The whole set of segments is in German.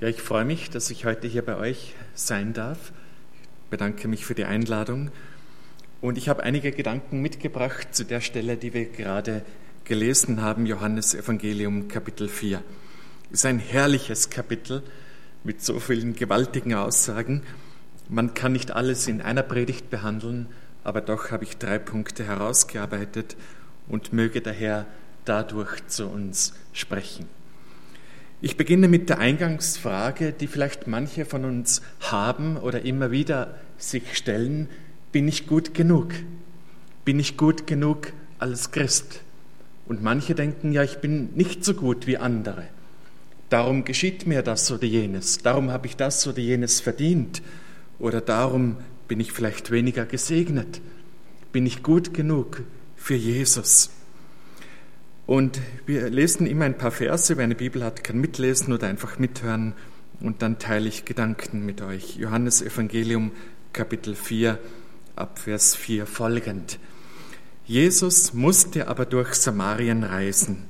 Ja, ich freue mich, dass ich heute hier bei euch sein darf. Ich bedanke mich für die Einladung. Und ich habe einige Gedanken mitgebracht zu der Stelle, die wir gerade gelesen haben, Johannes Evangelium Kapitel 4. Es ist ein herrliches Kapitel mit so vielen gewaltigen Aussagen. Man kann nicht alles in einer Predigt behandeln, aber doch habe ich drei Punkte herausgearbeitet und möge daher dadurch zu uns sprechen. Ich beginne mit der Eingangsfrage, die vielleicht manche von uns haben oder immer wieder sich stellen. Bin ich gut genug? Bin ich gut genug als Christ? Und manche denken, ja, ich bin nicht so gut wie andere. Darum geschieht mir das oder jenes. Darum habe ich das oder jenes verdient. Oder darum bin ich vielleicht weniger gesegnet. Bin ich gut genug für Jesus? Und wir lesen immer ein paar Verse. Wer eine Bibel hat, kann mitlesen oder einfach mithören. Und dann teile ich Gedanken mit euch. Johannes Evangelium Kapitel 4 ab Vers 4 folgend. Jesus musste aber durch Samarien reisen.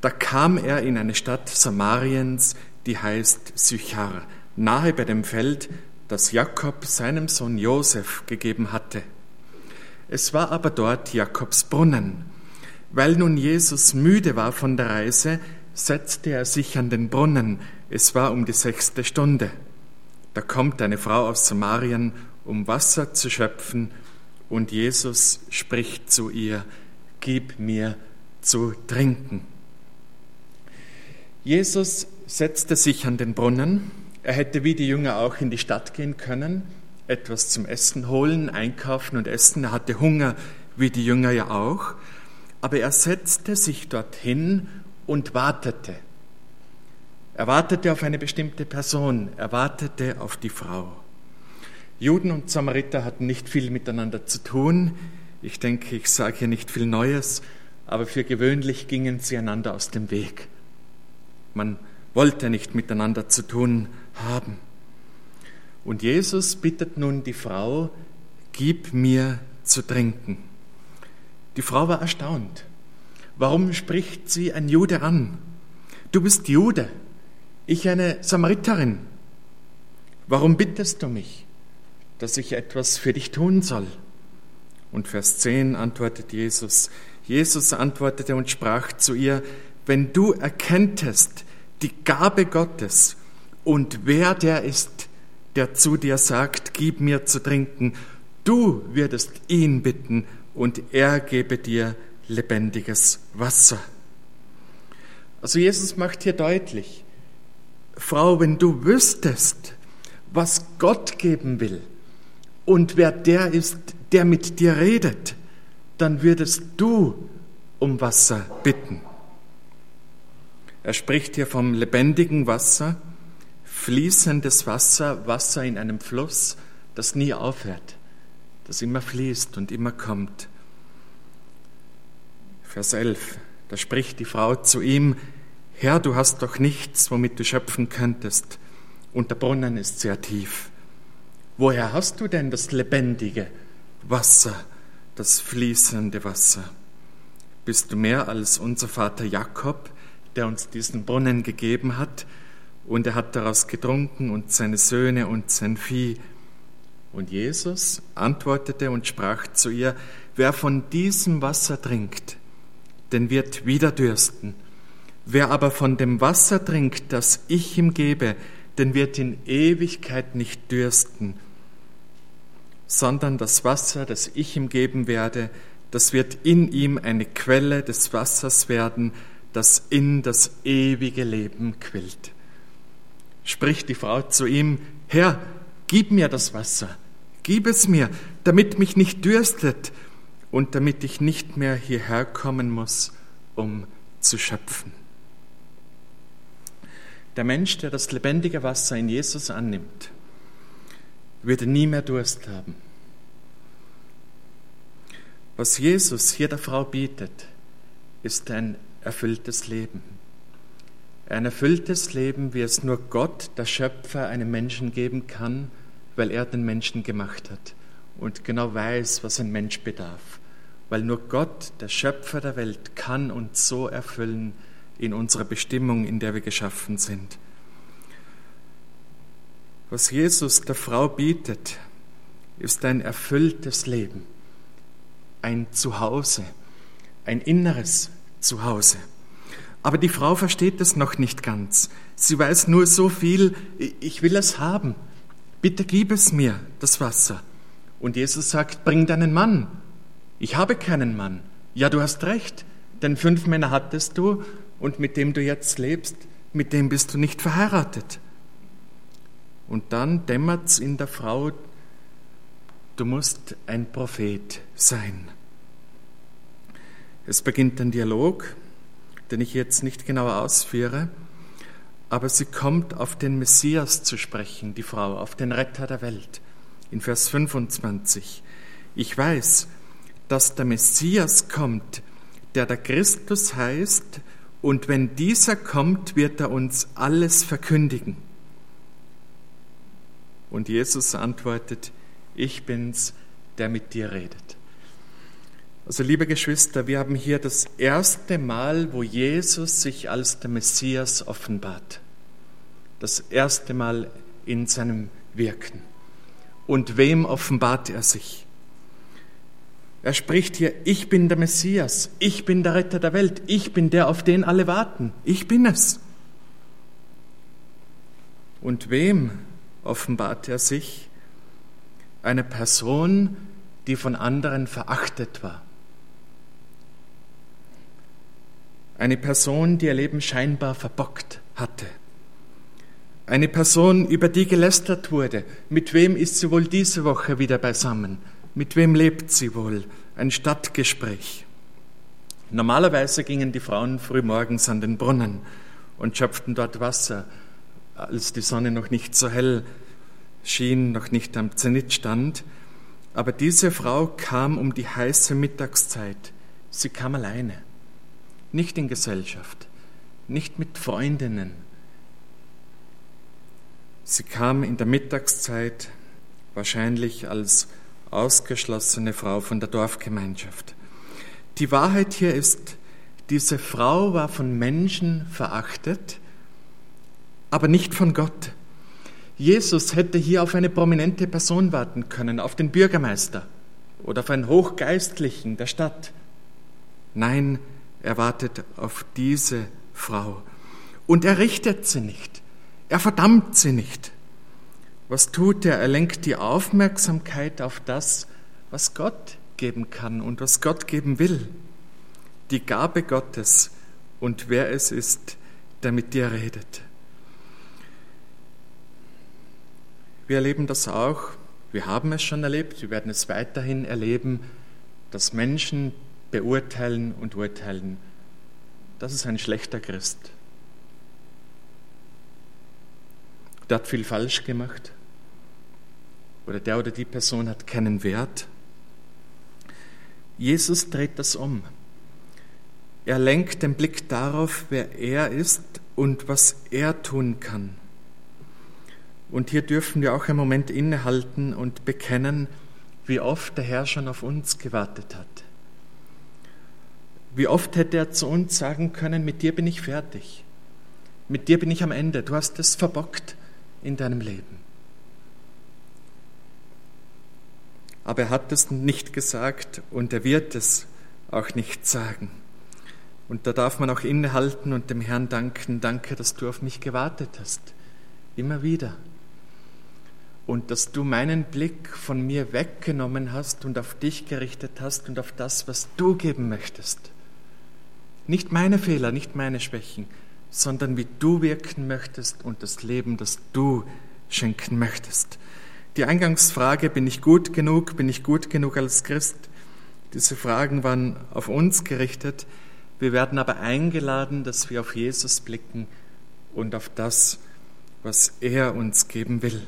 Da kam er in eine Stadt Samariens, die heißt Sychar, nahe bei dem Feld, das Jakob seinem Sohn Josef gegeben hatte. Es war aber dort Jakobs Brunnen. Weil nun Jesus müde war von der Reise, setzte er sich an den Brunnen. Es war um die sechste Stunde. Da kommt eine Frau aus Samarien, um Wasser zu schöpfen, und Jesus spricht zu ihr, Gib mir zu trinken. Jesus setzte sich an den Brunnen. Er hätte wie die Jünger auch in die Stadt gehen können, etwas zum Essen holen, einkaufen und essen. Er hatte Hunger, wie die Jünger ja auch aber er setzte sich dorthin und wartete. Er wartete auf eine bestimmte Person, er wartete auf die Frau. Juden und Samariter hatten nicht viel miteinander zu tun. Ich denke, ich sage hier nicht viel Neues, aber für gewöhnlich gingen sie einander aus dem Weg. Man wollte nicht miteinander zu tun haben. Und Jesus bittet nun die Frau, gib mir zu trinken. Die Frau war erstaunt. Warum spricht sie ein Jude an? Du bist Jude, ich eine Samariterin. Warum bittest du mich, dass ich etwas für dich tun soll? Und Vers 10 antwortet Jesus. Jesus antwortete und sprach zu ihr, wenn du erkenntest die Gabe Gottes und wer der ist, der zu dir sagt, gib mir zu trinken, du würdest ihn bitten und er gebe dir lebendiges Wasser. Also Jesus macht hier deutlich, Frau, wenn du wüsstest, was Gott geben will und wer der ist, der mit dir redet, dann würdest du um Wasser bitten. Er spricht hier vom lebendigen Wasser, fließendes Wasser, Wasser in einem Fluss, das nie aufhört das immer fließt und immer kommt. Vers 11, da spricht die Frau zu ihm, Herr, du hast doch nichts, womit du schöpfen könntest, und der Brunnen ist sehr tief. Woher hast du denn das lebendige Wasser, das fließende Wasser? Bist du mehr als unser Vater Jakob, der uns diesen Brunnen gegeben hat, und er hat daraus getrunken und seine Söhne und sein Vieh und Jesus antwortete und sprach zu ihr, wer von diesem Wasser trinkt, den wird wieder dürsten. Wer aber von dem Wasser trinkt, das ich ihm gebe, den wird in Ewigkeit nicht dürsten, sondern das Wasser, das ich ihm geben werde, das wird in ihm eine Quelle des Wassers werden, das in das ewige Leben quillt. Spricht die Frau zu ihm, Herr, gib mir das Wasser Gib es mir, damit mich nicht dürstet und damit ich nicht mehr hierher kommen muss, um zu schöpfen. Der Mensch, der das lebendige Wasser in Jesus annimmt, würde nie mehr Durst haben. Was Jesus hier der Frau bietet, ist ein erfülltes Leben. Ein erfülltes Leben, wie es nur Gott, der Schöpfer, einem Menschen geben kann, weil er den Menschen gemacht hat und genau weiß, was ein Mensch bedarf. Weil nur Gott, der Schöpfer der Welt, kann uns so erfüllen in unserer Bestimmung, in der wir geschaffen sind. Was Jesus der Frau bietet, ist ein erfülltes Leben, ein Zuhause, ein inneres Zuhause. Aber die Frau versteht es noch nicht ganz. Sie weiß nur so viel, ich will es haben. Bitte gib es mir, das Wasser. Und Jesus sagt, bring deinen Mann. Ich habe keinen Mann. Ja, du hast recht, denn fünf Männer hattest du und mit dem du jetzt lebst, mit dem bist du nicht verheiratet. Und dann dämmert es in der Frau, du musst ein Prophet sein. Es beginnt ein Dialog, den ich jetzt nicht genauer ausführe, aber sie kommt auf den Messias zu sprechen, die Frau, auf den Retter der Welt. In Vers 25. Ich weiß, dass der Messias kommt, der der Christus heißt, und wenn dieser kommt, wird er uns alles verkündigen. Und Jesus antwortet, ich bin's, der mit dir redet. Also liebe Geschwister, wir haben hier das erste Mal, wo Jesus sich als der Messias offenbart. Das erste Mal in seinem Wirken. Und wem offenbart er sich? Er spricht hier, ich bin der Messias, ich bin der Retter der Welt, ich bin der, auf den alle warten, ich bin es. Und wem offenbart er sich? Eine Person, die von anderen verachtet war. Eine Person, die ihr Leben scheinbar verbockt hatte. Eine Person, über die gelästert wurde. Mit wem ist sie wohl diese Woche wieder beisammen? Mit wem lebt sie wohl? Ein Stadtgespräch. Normalerweise gingen die Frauen früh morgens an den Brunnen und schöpften dort Wasser, als die Sonne noch nicht so hell schien, noch nicht am Zenit stand. Aber diese Frau kam um die heiße Mittagszeit. Sie kam alleine, nicht in Gesellschaft, nicht mit Freundinnen. Sie kam in der Mittagszeit wahrscheinlich als ausgeschlossene Frau von der Dorfgemeinschaft. Die Wahrheit hier ist, diese Frau war von Menschen verachtet, aber nicht von Gott. Jesus hätte hier auf eine prominente Person warten können, auf den Bürgermeister oder auf einen Hochgeistlichen der Stadt. Nein, er wartet auf diese Frau. Und er richtet sie nicht. Er verdammt sie nicht. Was tut er? Er lenkt die Aufmerksamkeit auf das, was Gott geben kann und was Gott geben will. Die Gabe Gottes und wer es ist, der mit dir redet. Wir erleben das auch, wir haben es schon erlebt, wir werden es weiterhin erleben, dass Menschen beurteilen und urteilen. Das ist ein schlechter Christ. Der hat viel falsch gemacht oder der oder die Person hat keinen Wert. Jesus dreht das um. Er lenkt den Blick darauf, wer er ist und was er tun kann. Und hier dürfen wir auch einen Moment innehalten und bekennen, wie oft der Herr schon auf uns gewartet hat. Wie oft hätte er zu uns sagen können, mit dir bin ich fertig, mit dir bin ich am Ende, du hast es verbockt in deinem Leben. aber er hat es nicht gesagt und er wird es auch nicht sagen. Und da darf man auch innehalten und dem Herrn danken, danke, dass du auf mich gewartet hast, immer wieder. Und dass du meinen Blick von mir weggenommen hast und auf dich gerichtet hast und auf das, was du geben möchtest. Nicht meine Fehler, nicht meine Schwächen, sondern wie du wirken möchtest und das Leben, das du schenken möchtest. Die Eingangsfrage, bin ich gut genug, bin ich gut genug als Christ? Diese Fragen waren auf uns gerichtet. Wir werden aber eingeladen, dass wir auf Jesus blicken und auf das, was er uns geben will.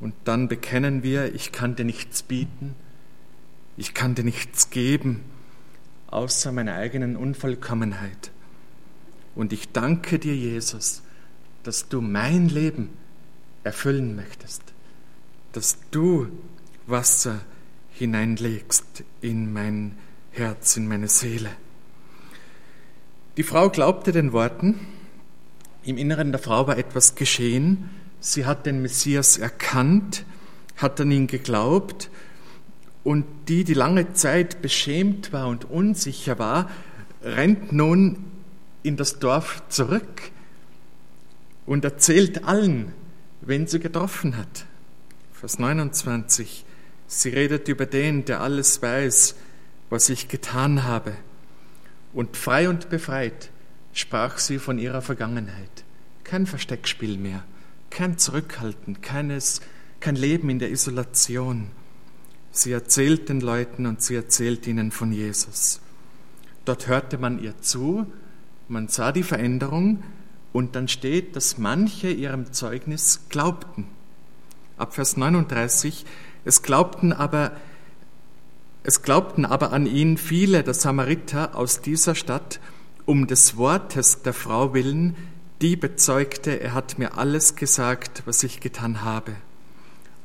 Und dann bekennen wir, ich kann dir nichts bieten, ich kann dir nichts geben, außer meiner eigenen Unvollkommenheit. Und ich danke dir, Jesus, dass du mein Leben erfüllen möchtest, dass du Wasser hineinlegst in mein Herz, in meine Seele. Die Frau glaubte den Worten, im Inneren der Frau war etwas geschehen, sie hat den Messias erkannt, hat an ihn geglaubt und die, die lange Zeit beschämt war und unsicher war, rennt nun in das Dorf zurück und erzählt allen, wen sie getroffen hat. Vers 29. Sie redet über den, der alles weiß, was ich getan habe. Und frei und befreit sprach sie von ihrer Vergangenheit. Kein Versteckspiel mehr, kein Zurückhalten, keines, kein Leben in der Isolation. Sie erzählt den Leuten und sie erzählt ihnen von Jesus. Dort hörte man ihr zu, man sah die Veränderung und dann steht, dass manche ihrem Zeugnis glaubten. Ab Vers 39, es glaubten aber, es glaubten aber an ihn viele der Samariter aus dieser Stadt, um des Wortes der Frau willen, die bezeugte, er hat mir alles gesagt, was ich getan habe.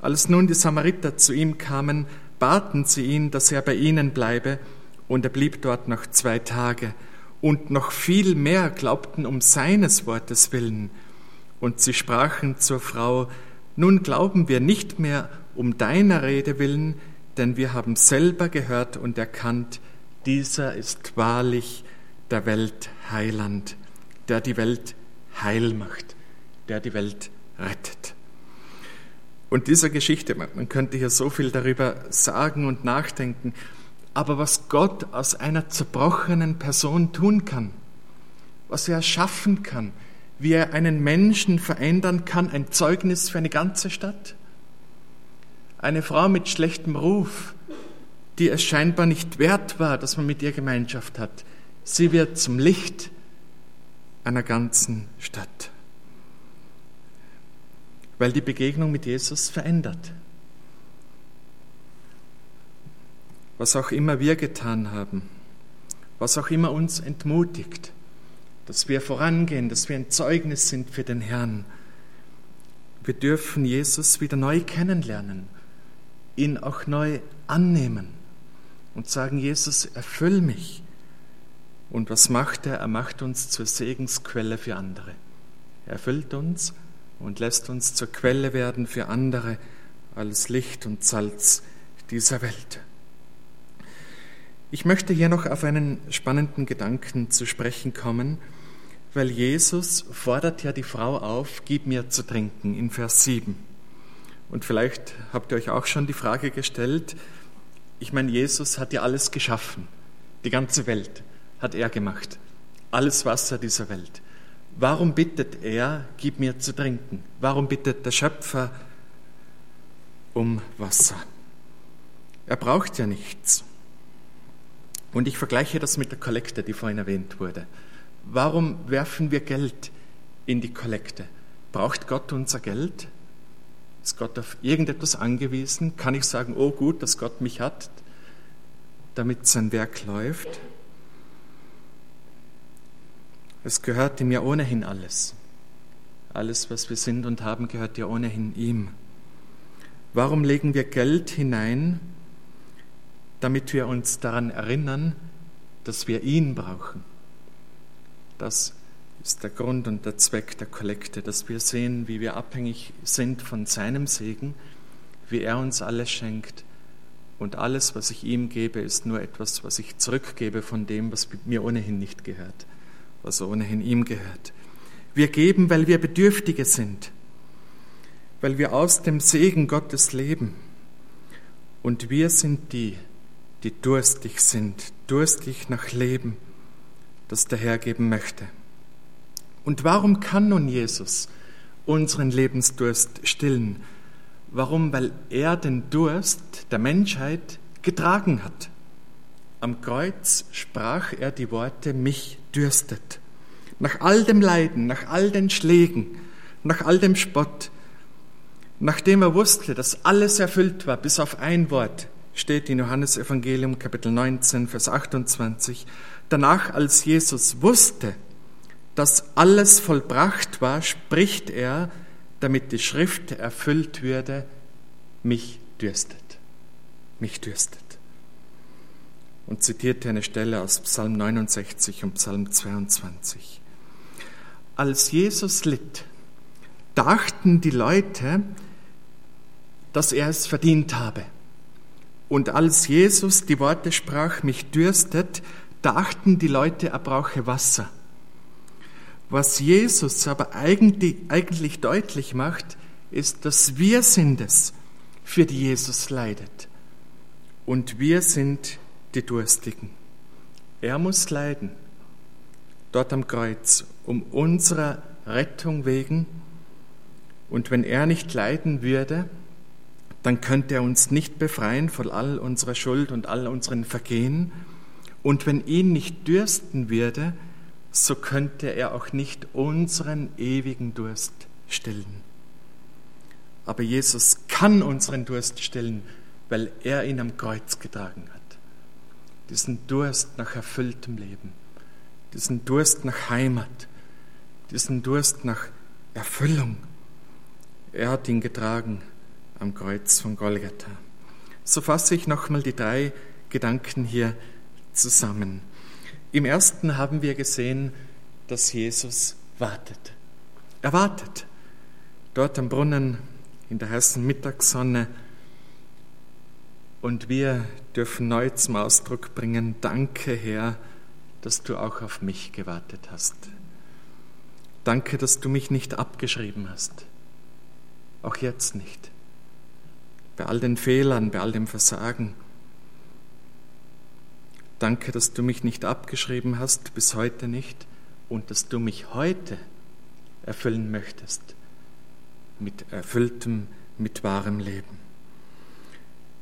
Als nun die Samariter zu ihm kamen, baten sie ihn, dass er bei ihnen bleibe, und er blieb dort noch zwei Tage. Und noch viel mehr glaubten um seines Wortes willen. Und sie sprachen zur Frau, nun glauben wir nicht mehr um deiner Rede willen, denn wir haben selber gehört und erkannt, dieser ist wahrlich der Welt Heiland, der die Welt heil macht, der die Welt rettet. Und dieser Geschichte, man könnte hier so viel darüber sagen und nachdenken, aber was Gott aus einer zerbrochenen Person tun kann, was er schaffen kann, wie er einen Menschen verändern kann, ein Zeugnis für eine ganze Stadt. Eine Frau mit schlechtem Ruf, die es scheinbar nicht wert war, dass man mit ihr Gemeinschaft hat, sie wird zum Licht einer ganzen Stadt weil die Begegnung mit Jesus verändert. Was auch immer wir getan haben, was auch immer uns entmutigt, dass wir vorangehen, dass wir ein Zeugnis sind für den Herrn. Wir dürfen Jesus wieder neu kennenlernen, ihn auch neu annehmen und sagen, Jesus, erfüll mich. Und was macht er? Er macht uns zur Segensquelle für andere. Er erfüllt uns und lässt uns zur Quelle werden für andere als Licht und Salz dieser Welt. Ich möchte hier noch auf einen spannenden Gedanken zu sprechen kommen, weil Jesus fordert ja die Frau auf, gib mir zu trinken in Vers 7. Und vielleicht habt ihr euch auch schon die Frage gestellt, ich meine, Jesus hat ja alles geschaffen, die ganze Welt hat er gemacht, alles Wasser dieser Welt. Warum bittet er, gib mir zu trinken? Warum bittet der Schöpfer um Wasser? Er braucht ja nichts. Und ich vergleiche das mit der Kollekte, die vorhin erwähnt wurde. Warum werfen wir Geld in die Kollekte? Braucht Gott unser Geld? Ist Gott auf irgendetwas angewiesen? Kann ich sagen, oh gut, dass Gott mich hat, damit sein Werk läuft? Es gehört ihm ja ohnehin alles. Alles, was wir sind und haben, gehört ja ohnehin ihm. Warum legen wir Geld hinein, damit wir uns daran erinnern, dass wir ihn brauchen? Das ist der Grund und der Zweck der Kollekte, dass wir sehen, wie wir abhängig sind von seinem Segen, wie er uns alles schenkt. Und alles, was ich ihm gebe, ist nur etwas, was ich zurückgebe von dem, was mir ohnehin nicht gehört was ohnehin ihm gehört. Wir geben, weil wir Bedürftige sind, weil wir aus dem Segen Gottes leben. Und wir sind die, die durstig sind, durstig nach Leben, das der Herr geben möchte. Und warum kann nun Jesus unseren Lebensdurst stillen? Warum? Weil er den Durst der Menschheit getragen hat. Am Kreuz sprach er die Worte, mich dürstet. Nach all dem Leiden, nach all den Schlägen, nach all dem Spott, nachdem er wusste, dass alles erfüllt war, bis auf ein Wort, steht in Johannes Evangelium Kapitel 19, Vers 28, danach als Jesus wusste, dass alles vollbracht war, spricht er, damit die Schrift erfüllt würde, mich dürstet, mich dürstet und zitierte eine Stelle aus Psalm 69 und Psalm 22. Als Jesus litt, dachten die Leute, dass er es verdient habe. Und als Jesus die Worte sprach, mich dürstet, dachten die Leute, er brauche Wasser. Was Jesus aber eigentlich, eigentlich deutlich macht, ist, dass wir sind es, für die Jesus leidet. Und wir sind die Durstigen. Er muss leiden, dort am Kreuz, um unserer Rettung wegen. Und wenn er nicht leiden würde, dann könnte er uns nicht befreien von all unserer Schuld und all unseren Vergehen. Und wenn ihn nicht dürsten würde, so könnte er auch nicht unseren ewigen Durst stillen. Aber Jesus kann unseren Durst stillen, weil er ihn am Kreuz getragen hat. Diesen Durst nach erfülltem Leben, diesen Durst nach Heimat, diesen Durst nach Erfüllung. Er hat ihn getragen am Kreuz von Golgatha. So fasse ich nochmal die drei Gedanken hier zusammen. Im ersten haben wir gesehen, dass Jesus wartet. Er wartet. Dort am Brunnen in der heißen Mittagssonne. Und wir dürfen neu zum Ausdruck bringen, danke Herr, dass du auch auf mich gewartet hast. Danke, dass du mich nicht abgeschrieben hast. Auch jetzt nicht. Bei all den Fehlern, bei all dem Versagen. Danke, dass du mich nicht abgeschrieben hast, bis heute nicht, und dass du mich heute erfüllen möchtest mit erfülltem, mit wahrem Leben.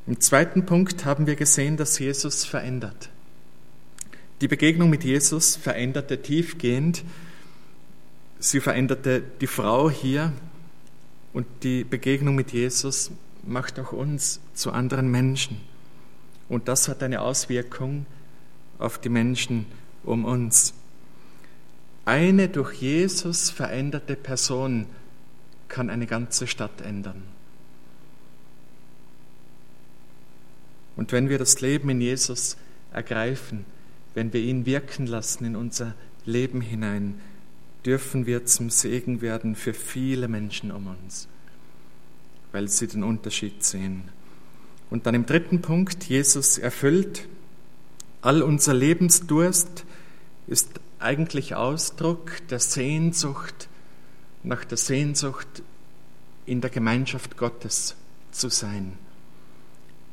Im zweiten Punkt haben wir gesehen, dass Jesus verändert. Die Begegnung mit Jesus veränderte tiefgehend. Sie veränderte die Frau hier und die Begegnung mit Jesus macht auch uns zu anderen Menschen. Und das hat eine Auswirkung auf die Menschen um uns. Eine durch Jesus veränderte Person kann eine ganze Stadt ändern. Und wenn wir das Leben in Jesus ergreifen, wenn wir ihn wirken lassen in unser Leben hinein, dürfen wir zum Segen werden für viele Menschen um uns, weil sie den Unterschied sehen. Und dann im dritten Punkt, Jesus erfüllt All unser Lebensdurst ist eigentlich Ausdruck der Sehnsucht nach der Sehnsucht in der Gemeinschaft Gottes zu sein.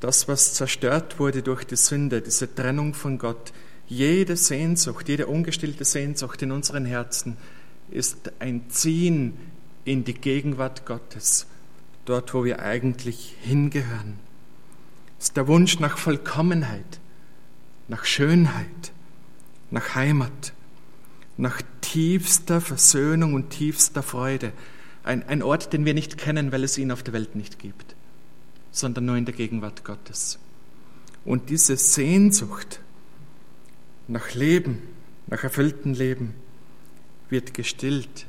Das, was zerstört wurde durch die Sünde, diese Trennung von Gott, jede Sehnsucht, jede ungestillte Sehnsucht in unseren Herzen ist ein Ziehen in die Gegenwart Gottes, dort, wo wir eigentlich hingehören. Es ist der Wunsch nach Vollkommenheit, nach Schönheit, nach Heimat, nach tiefster Versöhnung und tiefster Freude. Ein, ein Ort, den wir nicht kennen, weil es ihn auf der Welt nicht gibt, sondern nur in der Gegenwart Gottes. Und diese Sehnsucht nach Leben, nach erfülltem Leben, wird gestillt,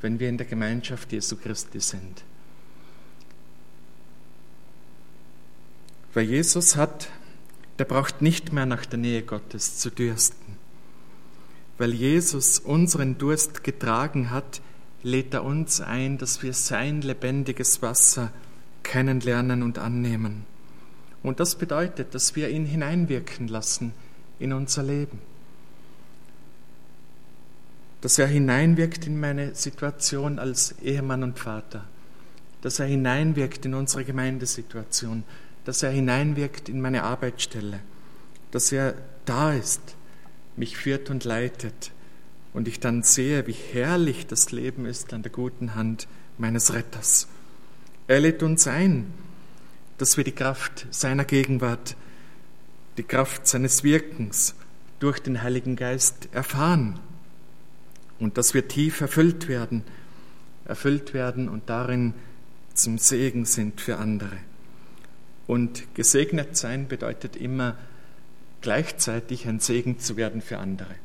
wenn wir in der Gemeinschaft Jesu Christi sind. Weil Jesus hat der braucht nicht mehr nach der Nähe Gottes zu dürsten. Weil Jesus unseren Durst getragen hat, lädt er uns ein, dass wir sein lebendiges Wasser kennenlernen und annehmen. Und das bedeutet, dass wir ihn hineinwirken lassen in unser Leben. Dass er hineinwirkt in meine Situation als Ehemann und Vater. Dass er hineinwirkt in unsere Gemeindesituation dass er hineinwirkt in meine Arbeitsstelle, dass er da ist, mich führt und leitet und ich dann sehe, wie herrlich das Leben ist an der guten Hand meines Retters. Er lädt uns ein, dass wir die Kraft seiner Gegenwart, die Kraft seines Wirkens durch den Heiligen Geist erfahren und dass wir tief erfüllt werden, erfüllt werden und darin zum Segen sind für andere. Und gesegnet sein bedeutet immer gleichzeitig ein Segen zu werden für andere.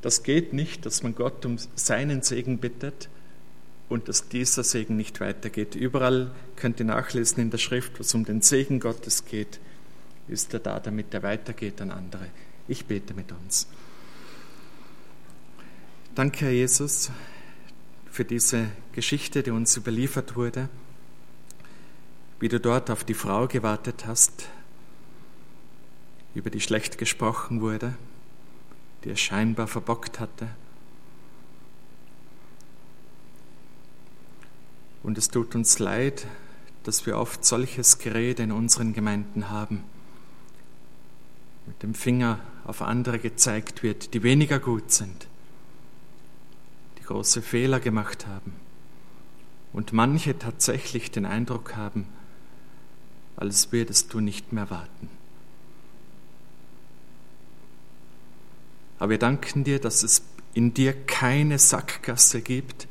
Das geht nicht, dass man Gott um seinen Segen bittet und dass dieser Segen nicht weitergeht. Überall könnt ihr nachlesen in der Schrift, wo es um den Segen Gottes geht, ist er da, damit er weitergeht an andere. Ich bete mit uns. Danke, Herr Jesus, für diese Geschichte, die uns überliefert wurde, wie du dort auf die Frau gewartet hast, über die schlecht gesprochen wurde, die es scheinbar verbockt hatte. Und es tut uns leid, dass wir oft solches Gerede in unseren Gemeinden haben. Mit dem Finger auf andere gezeigt wird, die weniger gut sind, die große Fehler gemacht haben. Und manche tatsächlich den Eindruck haben, als würdest du nicht mehr warten. Aber wir danken dir, dass es in dir keine Sackgasse gibt,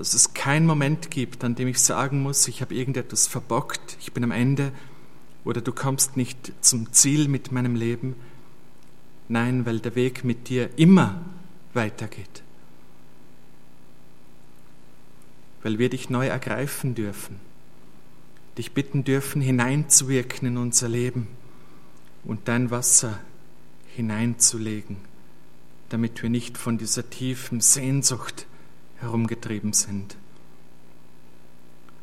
dass es keinen Moment gibt, an dem ich sagen muss, ich habe irgendetwas verbockt, ich bin am Ende oder du kommst nicht zum Ziel mit meinem Leben. Nein, weil der Weg mit dir immer weitergeht. Weil wir dich neu ergreifen dürfen, dich bitten dürfen, hineinzuwirken in unser Leben und dein Wasser hineinzulegen, damit wir nicht von dieser tiefen Sehnsucht herumgetrieben sind.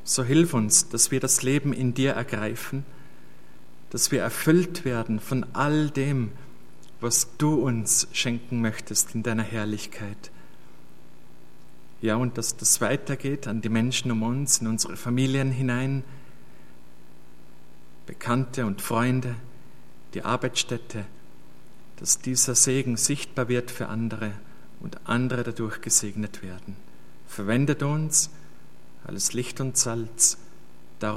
So hilf uns, dass wir das Leben in dir ergreifen, dass wir erfüllt werden von all dem, was du uns schenken möchtest in deiner Herrlichkeit. Ja, und dass das weitergeht an die Menschen um uns, in unsere Familien hinein, Bekannte und Freunde, die Arbeitsstätte, dass dieser Segen sichtbar wird für andere und andere dadurch gesegnet werden. Verwendet uns als Licht und Salz